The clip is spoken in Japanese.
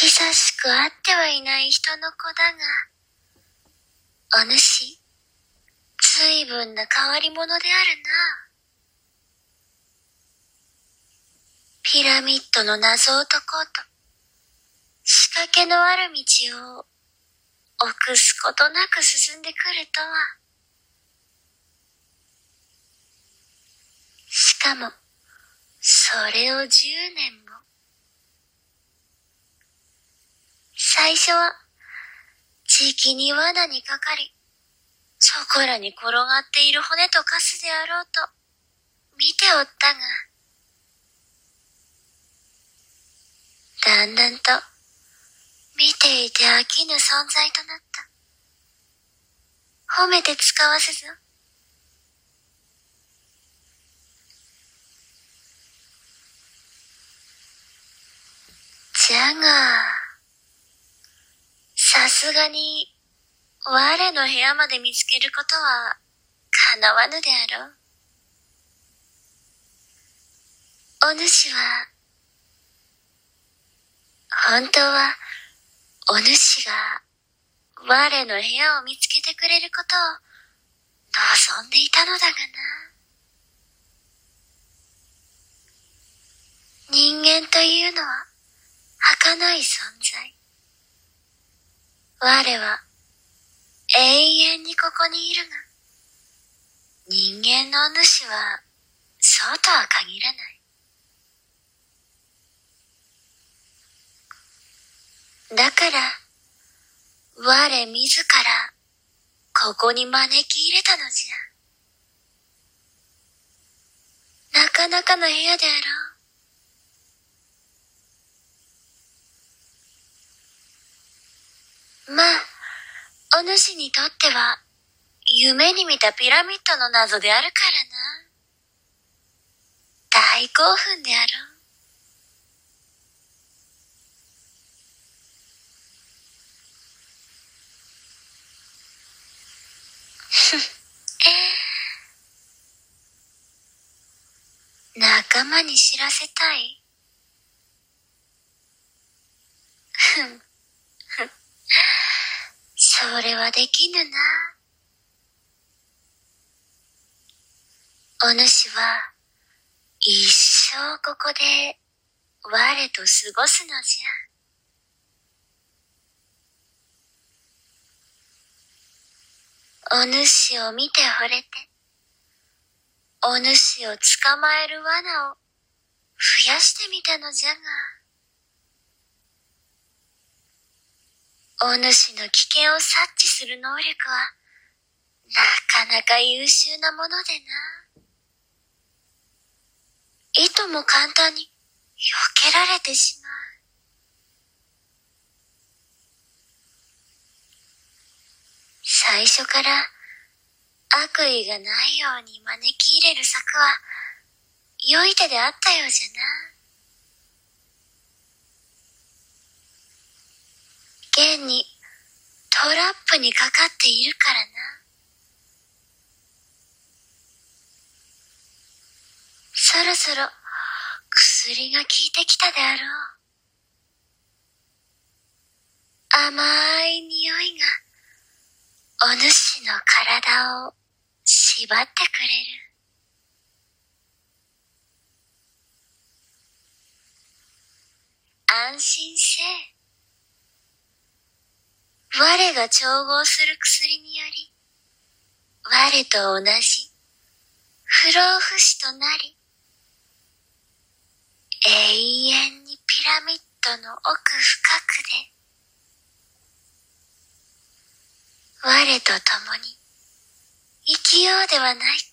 久しく会ってはいない人の子だが、お主、随分な変わり者であるな。ピラミッドの謎を解こうと、仕掛けのある道を臆すことなく進んでくるとは。しかも、それを十年も。最初は、じきに罠にかかり、そこらに転がっている骨とカスであろうと、見ておったが、だんだんと、見ていて飽きぬ存在となった。褒めて使わせぞ。じゃが、さすがに、我の部屋まで見つけることは、叶わぬであろう。お主は、本当は、お主が、我の部屋を見つけてくれることを、望んでいたのだがな。人間というのは、儚い存在。我は永遠にここにいるが、人間の主はそうとは限らない。だから、我自らここに招き入れたのじゃ。なかなかの部屋であろう。まあ、お主にとっては、夢に見たピラミッドの謎であるからな。大興奮であろう。仲間に知らせたい。ふん。それはできぬな。お主は、一生ここで、我と過ごすのじゃ。お主を見て惚れて、お主を捕まえる罠を増やしてみたのじゃが、お主の危険を察知する能力は、なかなか優秀なものでな。いとも簡単に避けられてしまう。最初から悪意がないように招き入れる策は良い手であったようじゃな。現にトラップにかかっているからな。そろそろ薬が効いてきたであろう。甘い匂いがお主の体を縛ってくれる。安心せえ。我が調合する薬により、我と同じ不老不死となり、永遠にピラミッドの奥深くで、我と共に生きようではないか。